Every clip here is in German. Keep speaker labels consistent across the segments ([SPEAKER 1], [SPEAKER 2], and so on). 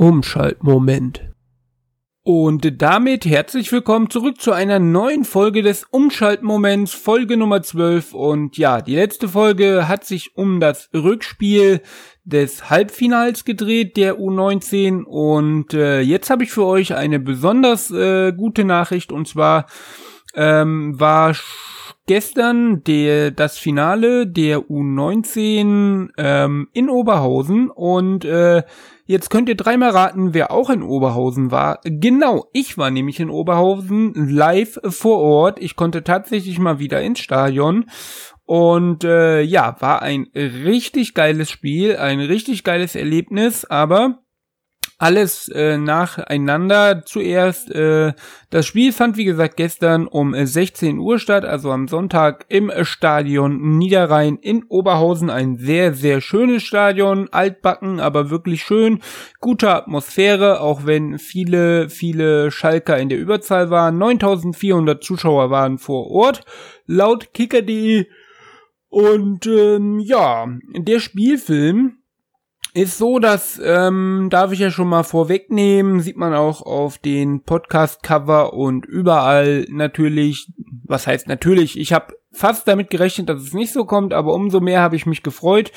[SPEAKER 1] Umschaltmoment. Und damit herzlich willkommen zurück zu einer neuen Folge des Umschaltmoments, Folge Nummer 12. Und ja, die letzte Folge hat sich um das Rückspiel des Halbfinals gedreht, der U19. Und äh, jetzt habe ich für euch eine besonders äh, gute Nachricht. Und zwar ähm, war gestern der, das Finale der U19 ähm, in Oberhausen. Und äh, Jetzt könnt ihr dreimal raten, wer auch in Oberhausen war. Genau, ich war nämlich in Oberhausen live vor Ort. Ich konnte tatsächlich mal wieder ins Stadion. Und äh, ja, war ein richtig geiles Spiel, ein richtig geiles Erlebnis, aber alles äh, nacheinander. Zuerst, äh, das Spiel fand wie gesagt gestern um 16 Uhr statt, also am Sonntag im Stadion Niederrhein in Oberhausen. Ein sehr, sehr schönes Stadion, altbacken, aber wirklich schön. Gute Atmosphäre, auch wenn viele, viele Schalker in der Überzahl waren. 9400 Zuschauer waren vor Ort, laut kicker.de. Und ähm, ja, der Spielfilm ist so, dass, ähm, darf ich ja schon mal vorwegnehmen, sieht man auch auf den Podcast-Cover und überall natürlich, was heißt natürlich, ich habe fast damit gerechnet, dass es nicht so kommt, aber umso mehr habe ich mich gefreut.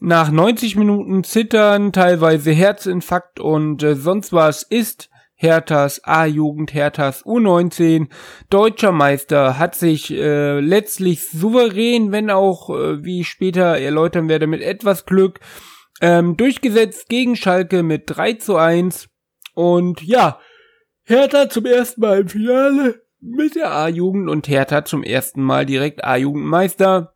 [SPEAKER 1] Nach 90 Minuten Zittern, teilweise Herzinfarkt und äh, sonst was ist Herthas A-Jugend, Herthas U19, deutscher Meister, hat sich äh, letztlich souverän, wenn auch, äh, wie ich später erläutern werde, mit etwas Glück ähm, durchgesetzt gegen Schalke mit 3 zu 1. Und ja, Hertha zum ersten Mal im Finale mit der A-Jugend und Hertha zum ersten Mal direkt A-Jugendmeister.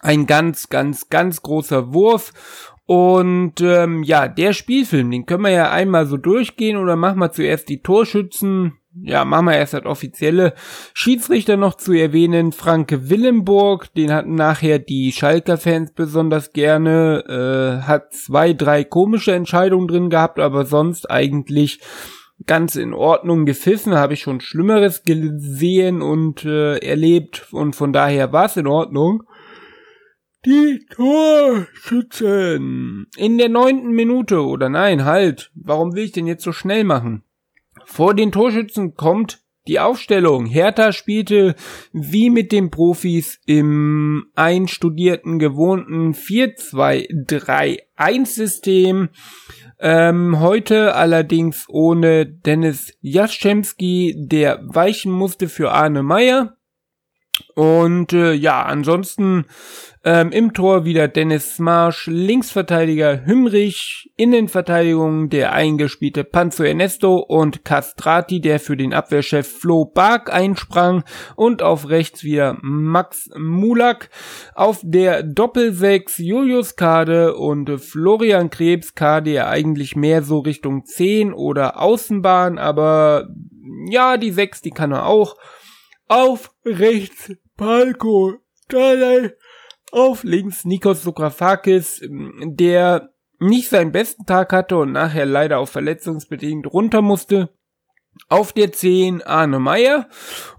[SPEAKER 1] Ein ganz, ganz, ganz großer Wurf. Und ähm, ja, der Spielfilm, den können wir ja einmal so durchgehen oder machen wir zuerst die Torschützen ja, machen wir erst das offizielle Schiedsrichter noch zu erwähnen. Franke Willenburg, den hatten nachher die Schalker-Fans besonders gerne, äh, hat zwei, drei komische Entscheidungen drin gehabt, aber sonst eigentlich ganz in Ordnung gepfiffen, habe ich schon Schlimmeres gesehen und äh, erlebt und von daher war es in Ordnung. Die Torschützen. In der neunten Minute, oder nein, halt. Warum will ich denn jetzt so schnell machen? Vor den Torschützen kommt die Aufstellung. Hertha spielte wie mit den Profis im einstudierten, gewohnten 4-2-3-1-System. Ähm, heute allerdings ohne Dennis Jaschemski, der weichen musste für Arne Meyer. Und äh, ja, ansonsten ähm, im Tor wieder Dennis Marsch, Linksverteidiger Hümrich, Innenverteidigung der eingespielte Panzo Ernesto und Castrati, der für den Abwehrchef Flo Bark einsprang und auf rechts wieder Max Mulak, auf der Doppelsechs Julius Kade und Florian Krebs, Kade ja eigentlich mehr so Richtung 10 oder Außenbahn, aber ja, die 6, die kann er auch. Auf rechts Palko Dalai auf links Nikos Sokrafakis, der nicht seinen besten Tag hatte und nachher leider auch verletzungsbedingt runter musste. Auf der 10 Arne Meyer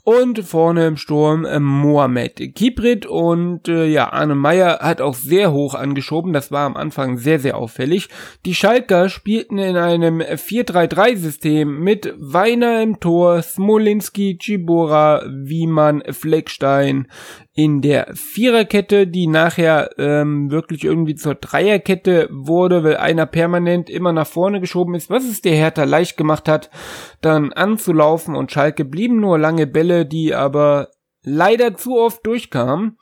[SPEAKER 1] und vorne im Sturm äh, Mohamed Kibrit. Und äh, ja, Arne Meyer hat auch sehr hoch angeschoben, das war am Anfang sehr, sehr auffällig. Die Schalker spielten in einem 4-3-3-System mit Weiner im Tor, Smolinski, Chibora, Wiemann, Fleckstein in der Viererkette, die nachher ähm, wirklich irgendwie zur Dreierkette wurde, weil einer permanent immer nach vorne geschoben ist, was es der Hertha leicht gemacht hat, dann anzulaufen. Und Schalke blieben nur lange Bälle, die aber leider zu oft durchkamen.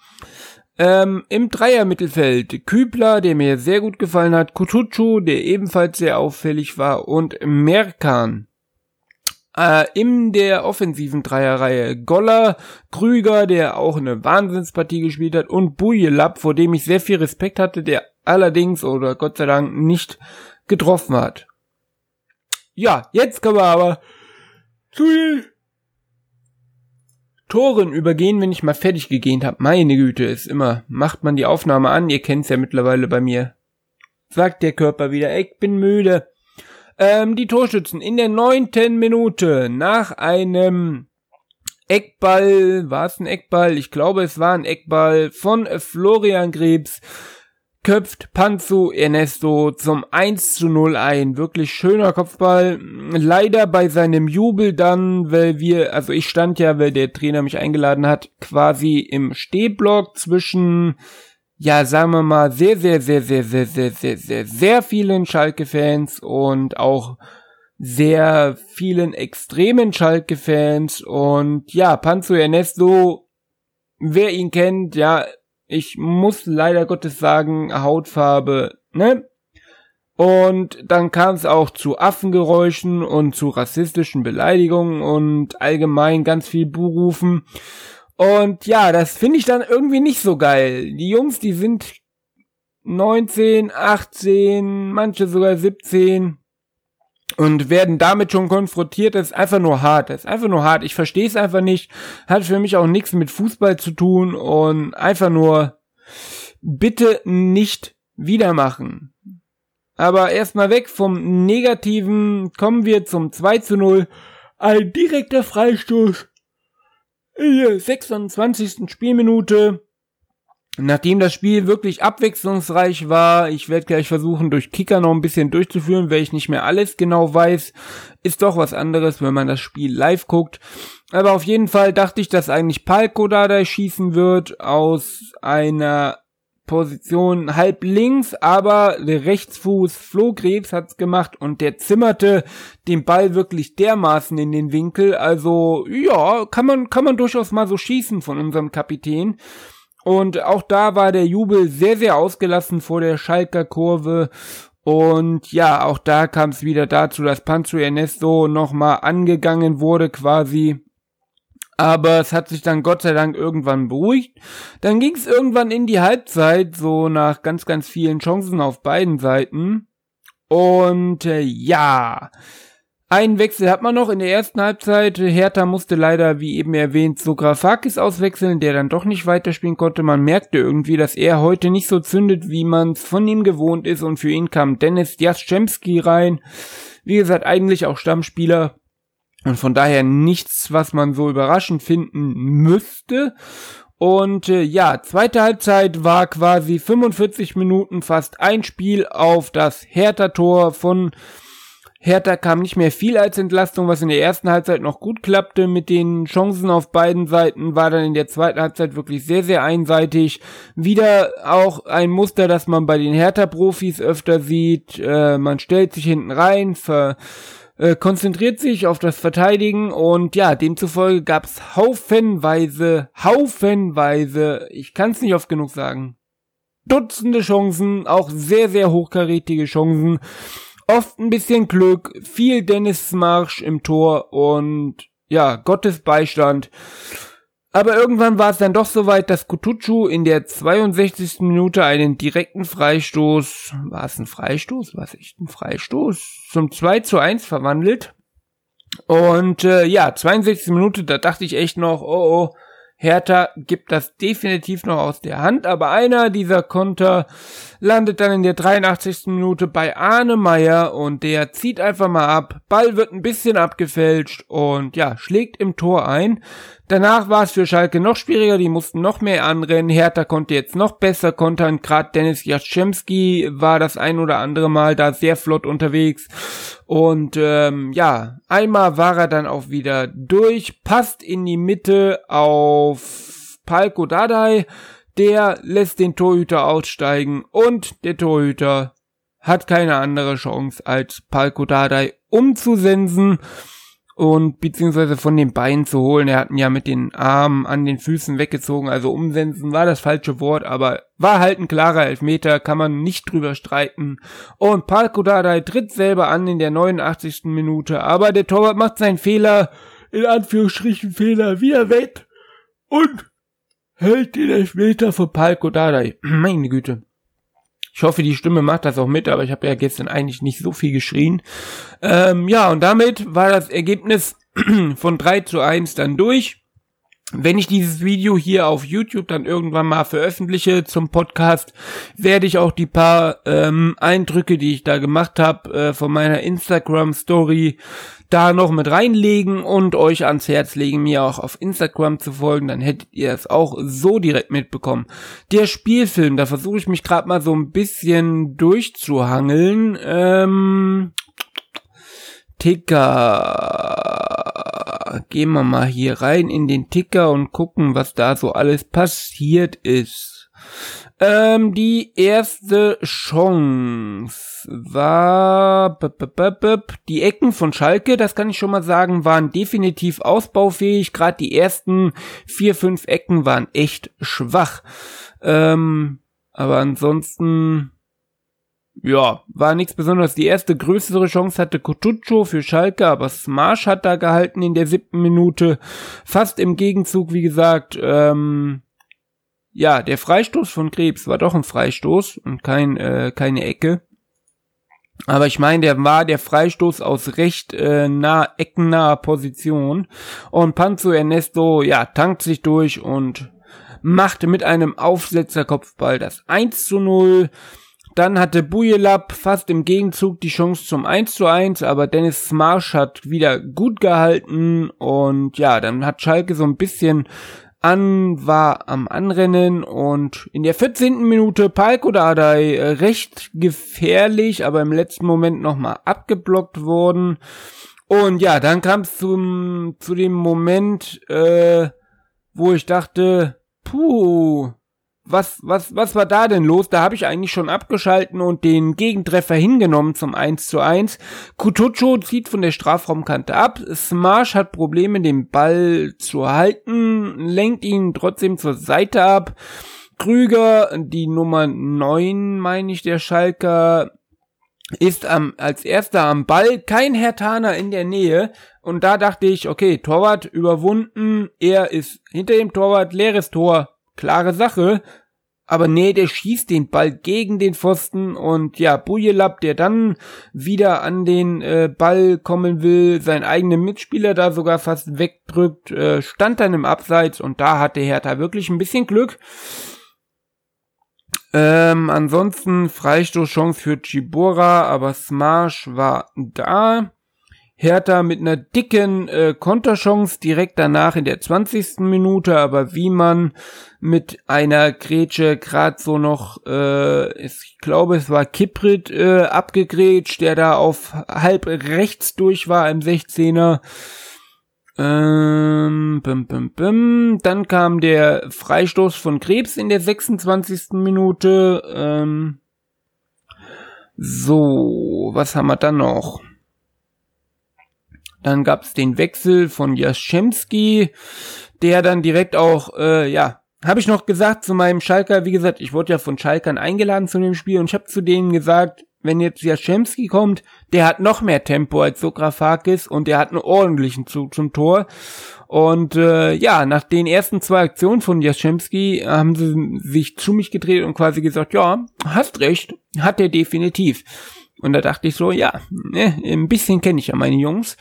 [SPEAKER 1] Ähm, Im Dreiermittelfeld Kübler, der mir sehr gut gefallen hat, Kutucu, der ebenfalls sehr auffällig war und Merkan. Äh, in der offensiven Dreierreihe Goller, Krüger, der auch eine Wahnsinnspartie gespielt hat, und Bujelab, vor dem ich sehr viel Respekt hatte, der allerdings oder Gott sei Dank nicht getroffen hat. Ja, jetzt können wir aber zu den Toren übergehen, wenn ich mal fertig gegähnt habe. Meine Güte, ist immer, macht man die Aufnahme an, ihr kennt's ja mittlerweile bei mir. Sagt der Körper wieder, ich bin müde. Ähm, die Torschützen in der neunten Minute nach einem Eckball, war es ein Eckball? Ich glaube, es war ein Eckball von Florian Krebs. Köpft Panzo Ernesto zum 1 zu 0 ein. Wirklich schöner Kopfball. Leider bei seinem Jubel dann, weil wir, also ich stand ja, weil der Trainer mich eingeladen hat, quasi im Stehblock zwischen, ja, sagen wir mal, sehr, sehr, sehr, sehr, sehr, sehr, sehr, sehr, sehr vielen Schalke-Fans und auch sehr vielen extremen Schalke-Fans und ja, Panzo Ernesto, wer ihn kennt, ja, ich muss leider Gottes sagen, Hautfarbe, ne? Und dann kam es auch zu Affengeräuschen und zu rassistischen Beleidigungen und allgemein ganz viel Buhrufen. Und ja, das finde ich dann irgendwie nicht so geil. Die Jungs, die sind 19, 18, manche sogar 17 und werden damit schon konfrontiert. Das ist einfach nur hart. Das ist einfach nur hart. Ich verstehe es einfach nicht. Hat für mich auch nichts mit Fußball zu tun und einfach nur bitte nicht wieder machen. Aber erstmal weg vom Negativen kommen wir zum 2 zu 0. Ein direkter Freistoß in der 26. Spielminute. Nachdem das Spiel wirklich abwechslungsreich war, ich werde gleich versuchen, durch Kicker noch ein bisschen durchzuführen, weil ich nicht mehr alles genau weiß, ist doch was anderes, wenn man das Spiel live guckt. Aber auf jeden Fall dachte ich, dass eigentlich Palko da schießen wird aus einer Position halb links, aber der Rechtsfuß Flo Krebs hat's gemacht und der zimmerte den Ball wirklich dermaßen in den Winkel. Also ja, kann man kann man durchaus mal so schießen von unserem Kapitän. Und auch da war der Jubel sehr, sehr ausgelassen vor der Schalker Kurve. Und ja, auch da kam es wieder dazu, dass Pancho Ernesto nochmal angegangen wurde quasi. Aber es hat sich dann Gott sei Dank irgendwann beruhigt. Dann ging es irgendwann in die Halbzeit, so nach ganz, ganz vielen Chancen auf beiden Seiten. Und äh, ja, einen Wechsel hat man noch in der ersten Halbzeit. Hertha musste leider, wie eben erwähnt, Sografakis auswechseln, der dann doch nicht weiterspielen konnte. Man merkte irgendwie, dass er heute nicht so zündet, wie man es von ihm gewohnt ist. Und für ihn kam Dennis Jaschemski rein. Wie gesagt, eigentlich auch Stammspieler. Und von daher nichts, was man so überraschend finden müsste. Und äh, ja, zweite Halbzeit war quasi 45 Minuten fast ein Spiel auf das Hertha-Tor von Hertha kam nicht mehr viel als Entlastung, was in der ersten Halbzeit noch gut klappte mit den Chancen auf beiden Seiten, war dann in der zweiten Halbzeit wirklich sehr, sehr einseitig. Wieder auch ein Muster, das man bei den Hertha-Profis öfter sieht. Äh, man stellt sich hinten rein, ver äh, konzentriert sich auf das Verteidigen und ja, demzufolge gab's haufenweise, haufenweise, ich kann es nicht oft genug sagen, Dutzende Chancen, auch sehr, sehr hochkarätige Chancen oft ein bisschen Glück, viel Dennis Marsch im Tor und ja, Gottes Beistand. Aber irgendwann war es dann doch soweit, dass Kutucu in der 62. Minute einen direkten Freistoß, war es ein Freistoß? War es echt ein Freistoß? Zum 2 zu 1 verwandelt. Und äh, ja, 62. Minute, da dachte ich echt noch, oh oh, Hertha gibt das definitiv noch aus der Hand, aber einer dieser Konter landet dann in der 83. Minute bei Arne Meyer und der zieht einfach mal ab. Ball wird ein bisschen abgefälscht und ja, schlägt im Tor ein. Danach war es für Schalke noch schwieriger, die mussten noch mehr anrennen. Hertha konnte jetzt noch besser kontern. Gerade Dennis Jaschemski war das ein oder andere Mal da sehr flott unterwegs. Und ähm, ja, einmal war er dann auch wieder durch, passt in die Mitte auf Palko Dadai. Der lässt den Torhüter aussteigen und der Torhüter hat keine andere Chance als Palko Dadai umzusensen und beziehungsweise von den Beinen zu holen. Er hat ihn ja mit den Armen an den Füßen weggezogen, also umsensen war das falsche Wort, aber war halt ein klarer Elfmeter, kann man nicht drüber streiten. Und Palko Dardai tritt selber an in der 89. Minute, aber der Torwart macht seinen Fehler, in Anführungsstrichen Fehler, wieder weg und hält den Elfmeter von Palko Dardai. Meine Güte. Ich hoffe, die Stimme macht das auch mit, aber ich habe ja gestern eigentlich nicht so viel geschrien. Ähm, ja, und damit war das Ergebnis von 3 zu 1 dann durch. wenn ich dieses Video hier auf YouTube dann irgendwann mal veröffentliche zum Podcast, werde ich auch die paar ähm, Eindrücke, die ich da gemacht habe, äh, von meiner Instagram Story da noch mit reinlegen und euch ans Herz legen, mir auch auf Instagram zu folgen, dann hättet ihr es auch so direkt mitbekommen. Der Spielfilm, da versuche ich mich gerade mal so ein bisschen durchzuhangeln. Ähm, Ticker. Gehen wir mal hier rein in den Ticker und gucken, was da so alles passiert ist. Ähm, die erste Chance war die Ecken von Schalke, das kann ich schon mal sagen, waren definitiv ausbaufähig. Gerade die ersten vier, fünf Ecken waren echt schwach. Ähm, aber ansonsten ja, war nichts Besonderes. Die erste größere Chance hatte Kotucho für Schalke, aber Smash hat da gehalten in der siebten Minute. Fast im Gegenzug, wie gesagt, ähm, ja, der Freistoß von Krebs war doch ein Freistoß und kein, äh, keine Ecke. Aber ich meine, der war der Freistoß aus recht äh, nah, eckennaher Position. Und Panzo Ernesto, ja, tankt sich durch und machte mit einem Aufsetzerkopfball das 1 zu 0. Dann hatte Bujelab fast im Gegenzug die Chance zum 1 zu 1, aber Dennis Smarsch hat wieder gut gehalten und ja, dann hat Schalke so ein bisschen an, war am Anrennen und in der 14. Minute Palko Dardai äh, recht gefährlich, aber im letzten Moment nochmal abgeblockt worden. Und ja, dann kam es zum, zu dem Moment, äh, wo ich dachte, puh, was, was, was war da denn los? Da habe ich eigentlich schon abgeschalten und den Gegentreffer hingenommen zum 1 zu 1. Kutucho zieht von der Strafraumkante ab. Smash hat Probleme, den Ball zu halten, lenkt ihn trotzdem zur Seite ab. Krüger, die Nummer 9, meine ich, der Schalker, ist am, als erster am Ball, kein Hertaner in der Nähe. Und da dachte ich, okay, Torwart überwunden, er ist hinter dem Torwart, leeres Tor, klare Sache. Aber nee, der schießt den Ball gegen den Pfosten und ja, Bujelab, der dann wieder an den äh, Ball kommen will, seinen eigenen Mitspieler da sogar fast wegdrückt, äh, stand dann im Abseits und da hatte Hertha wirklich ein bisschen Glück. Ähm, ansonsten Freistoßchance für Chibora, aber Smash war da. Hertha mit einer dicken äh, Konterchance direkt danach in der 20. Minute, aber wie man mit einer Grätsche grad so noch, äh, ich glaube es war Kiprit äh, abgegrätscht, der da auf halb rechts durch war im 16er. Ähm, bim, bim, bim. Dann kam der Freistoß von Krebs in der 26. Minute. Ähm, so, was haben wir dann noch? Dann gab's den Wechsel von Jaschemski, der dann direkt auch, äh, ja, habe ich noch gesagt zu meinem Schalker, wie gesagt, ich wurde ja von Schalkern eingeladen zu dem Spiel und ich habe zu denen gesagt, wenn jetzt Jaschemski kommt, der hat noch mehr Tempo als Sokrafakis und der hat einen ordentlichen Zug zum Tor. Und äh, ja, nach den ersten zwei Aktionen von Jaschemski haben sie sich zu mich gedreht und quasi gesagt, ja, hast recht, hat er definitiv. Und da dachte ich so, ja, ne, ein bisschen kenne ich ja meine Jungs.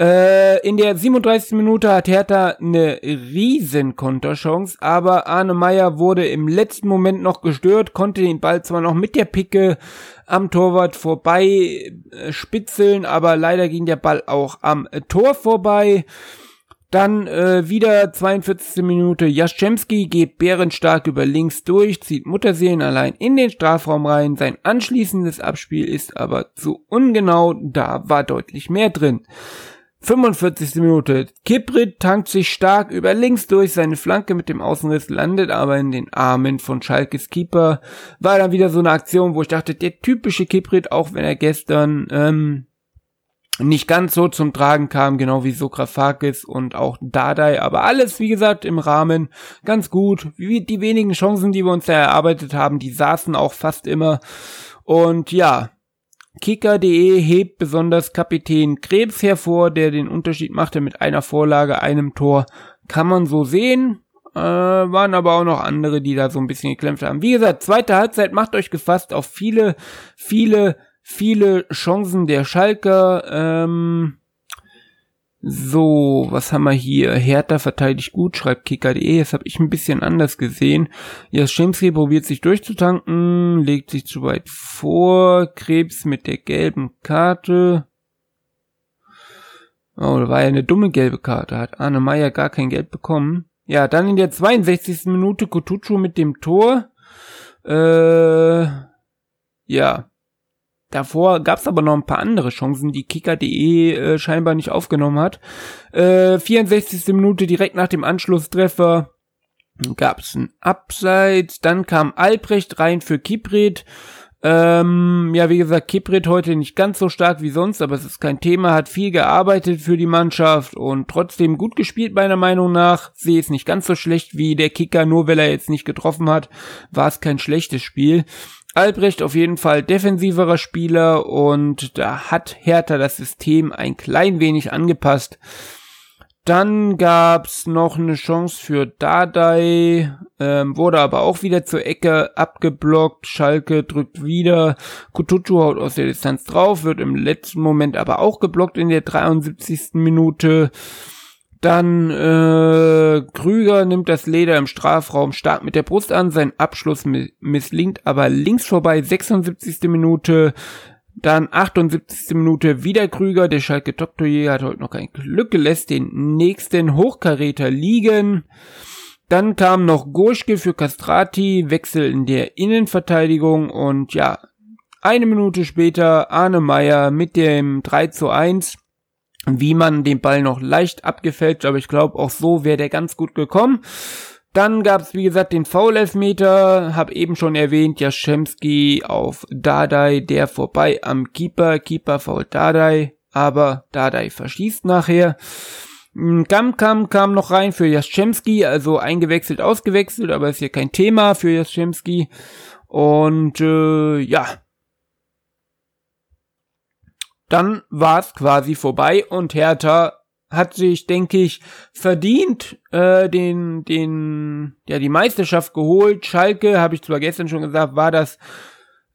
[SPEAKER 1] Äh, in der 37. Minute hat Hertha eine riesen Konterchance, aber Arne Meyer wurde im letzten Moment noch gestört, konnte den Ball zwar noch mit der Picke am Torwart vorbei äh, spitzeln, aber leider ging der Ball auch am äh, Tor vorbei. Dann äh, wieder 42. Minute. Jaschemski geht bärenstark über links durch, zieht Mutterseelen allein in den Strafraum rein. Sein anschließendes Abspiel ist aber zu ungenau, da war deutlich mehr drin. 45. Minute. Kiprit tankt sich stark über links durch, seine Flanke mit dem Außenriss landet aber in den Armen von Schalkes Keeper. War dann wieder so eine Aktion, wo ich dachte, der typische Kiprit, auch wenn er gestern ähm, nicht ganz so zum Tragen kam, genau wie Sokrafakis und auch Dadai, aber alles, wie gesagt, im Rahmen ganz gut. Wie die wenigen Chancen, die wir uns da erarbeitet haben, die saßen auch fast immer. Und ja, Kicker.de hebt besonders Kapitän Krebs hervor, der den Unterschied machte mit einer Vorlage, einem Tor. Kann man so sehen. Äh, waren aber auch noch andere, die da so ein bisschen geklemmt haben. Wie gesagt, zweite Halbzeit macht euch gefasst auf viele, viele, viele Chancen der Schalker. Ähm, So, was haben wir hier? Hertha verteidigt gut, schreibt kicker.de. Das habe ich ein bisschen anders gesehen. Jaschemski probiert sich durchzutanken, legt sich zu weit vor. Krebs mit der gelben Karte. Oh, da war ja eine dumme gelbe Karte. Hat Arne Meyer gar kein Geld bekommen. Ja, dann in der 62. Minute Kutucu mit dem Tor. Äh, ja, Davor gab es aber noch ein paar andere Chancen, die Kicker.de äh, scheinbar nicht aufgenommen hat. Äh, 64. Minute direkt nach dem Anschlusstreffer gab es ein Abseits. Dann kam Albrecht rein für Kiprit. Ähm, ja, wie gesagt, Kiprit heute nicht ganz so stark wie sonst, aber es ist kein Thema, hat viel gearbeitet für die Mannschaft und trotzdem gut gespielt meiner Meinung nach. Sehe es nicht ganz so schlecht wie der Kicker, nur weil er jetzt nicht getroffen hat, war es kein schlechtes Spiel. Albrecht auf jeden Fall defensiverer Spieler und da hat Hertha das System ein klein wenig angepasst. Dann gab's noch eine Chance für Dardai, ähm, wurde aber auch wieder zur Ecke abgeblockt. Schalke drückt wieder. Kutucu haut aus der Distanz drauf, wird im letzten Moment aber auch geblockt in der 73. Minute. Dann äh, Krüger nimmt das Leder im Strafraum stark mit der Brust an. Sein Abschluss misslingt aber links vorbei. 76. Minute. Dann 78. Minute wieder Krüger. Der Schalke Doktorjäger hat heute noch kein Glück, lässt den nächsten Hochkaräter liegen. Dann kam noch Gurschke für Castrati, Wechsel in der Innenverteidigung und ja, eine Minute später Arne Meyer mit dem 3 zu 1 wie man den Ball noch leicht abgefälscht, aber ich glaube, auch so wäre der ganz gut gekommen. Dann gab es, wie gesagt, den Foul-Elfmeter, hab eben schon erwähnt, Jaschemski auf Dadai, der vorbei am Keeper, Keeper fault Dadai, aber Dadai verschießt nachher. Kam, kam, kam noch rein für Jaschemski, also eingewechselt, ausgewechselt, aber ist hier kein Thema für Jaschemski. Und äh, ja, dann war es quasi vorbei und Hertha hat sich, denke ich, verdient äh, den, den, ja, die Meisterschaft geholt. Schalke, habe ich zwar gestern schon gesagt, war das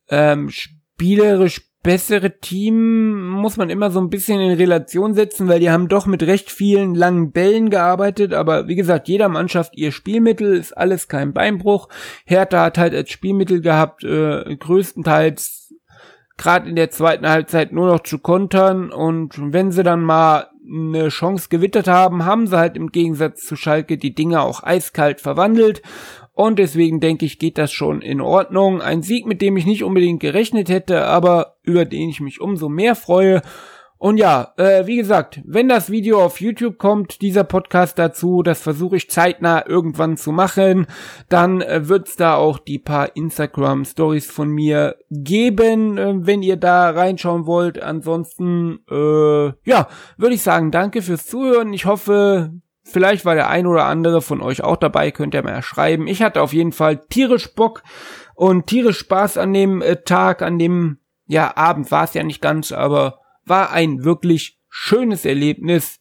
[SPEAKER 1] ähm, spielerisch bessere Team, muss man immer so ein bisschen in Relation setzen, weil die haben doch mit recht vielen langen Bällen gearbeitet, aber wie gesagt, jeder Mannschaft ihr Spielmittel, ist alles kein Beinbruch. Hertha hat halt als Spielmittel gehabt, äh, größtenteils gerade in der zweiten Halbzeit nur noch zu kontern und wenn sie dann mal eine Chance gewittert haben, haben sie halt im Gegensatz zu Schalke die Dinge auch eiskalt verwandelt und deswegen denke ich, geht das schon in Ordnung. Ein Sieg, mit dem ich nicht unbedingt gerechnet hätte, aber über den ich mich umso mehr freue und ja, äh, wie gesagt, wenn das Video auf YouTube kommt, dieser Podcast dazu, das versuche ich zeitnah irgendwann zu machen, dann äh, wird's da auch die paar Instagram Stories von mir geben, äh, wenn ihr da reinschauen wollt. Ansonsten, äh, ja, würde ich sagen, danke fürs Zuhören. Ich hoffe, vielleicht war der ein oder andere von euch auch dabei, könnt ihr mal schreiben. Ich hatte auf jeden Fall tierisch Bock und tierisch Spaß an dem äh, Tag, an dem, ja, Abend war es ja nicht ganz, aber war ein wirklich schönes Erlebnis.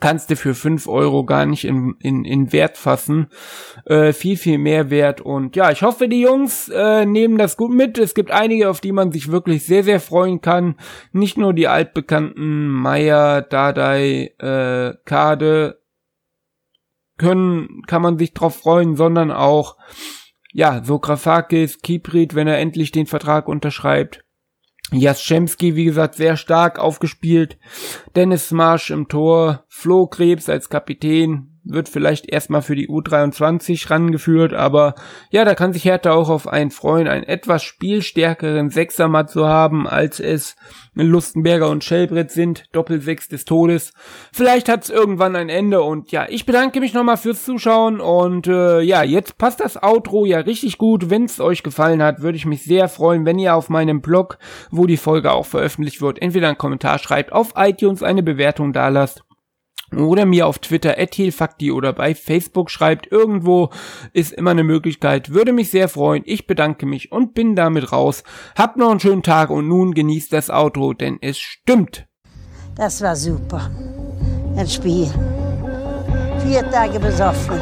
[SPEAKER 1] Kannst du für fünf Euro gar nicht in, in, in Wert fassen. Äh, viel, viel mehr Wert. Und ja, ich hoffe, die Jungs äh, nehmen das gut mit. Es gibt einige, auf die man sich wirklich sehr, sehr freuen kann. Nicht nur die altbekannten Meier, Dadai, äh, Kade können, kann man sich drauf freuen, sondern auch, ja, so Grafakis, Kiprit, wenn er endlich den Vertrag unterschreibt. Jaschemski, wie gesagt, sehr stark aufgespielt. Dennis Marsch im Tor, Flo Krebs als Kapitän, wird vielleicht erstmal für die U23 rangeführt, aber ja, da kann sich Hertha auch auf einen freuen, einen etwas spielstärkeren Sechsermat zu haben, als es Lustenberger und Schellbrett sind, Doppelsechs des Todes. Vielleicht hat es irgendwann ein Ende und ja, ich bedanke mich nochmal fürs Zuschauen und äh, ja, jetzt passt das Outro ja richtig gut. Wenn es euch gefallen hat, würde ich mich sehr freuen, wenn ihr auf meinem Blog, wo die Folge auch veröffentlicht wird, entweder einen Kommentar schreibt, auf iTunes eine Bewertung da lasst oder mir auf Twitter @hilfakti oder bei Facebook schreibt. Irgendwo ist immer eine Möglichkeit. Würde mich sehr freuen. Ich bedanke mich und bin damit raus. Habt noch einen schönen Tag und nun genießt das Auto, denn es stimmt.
[SPEAKER 2] Das war super. Ein Spiel. Vier Tage besoffen.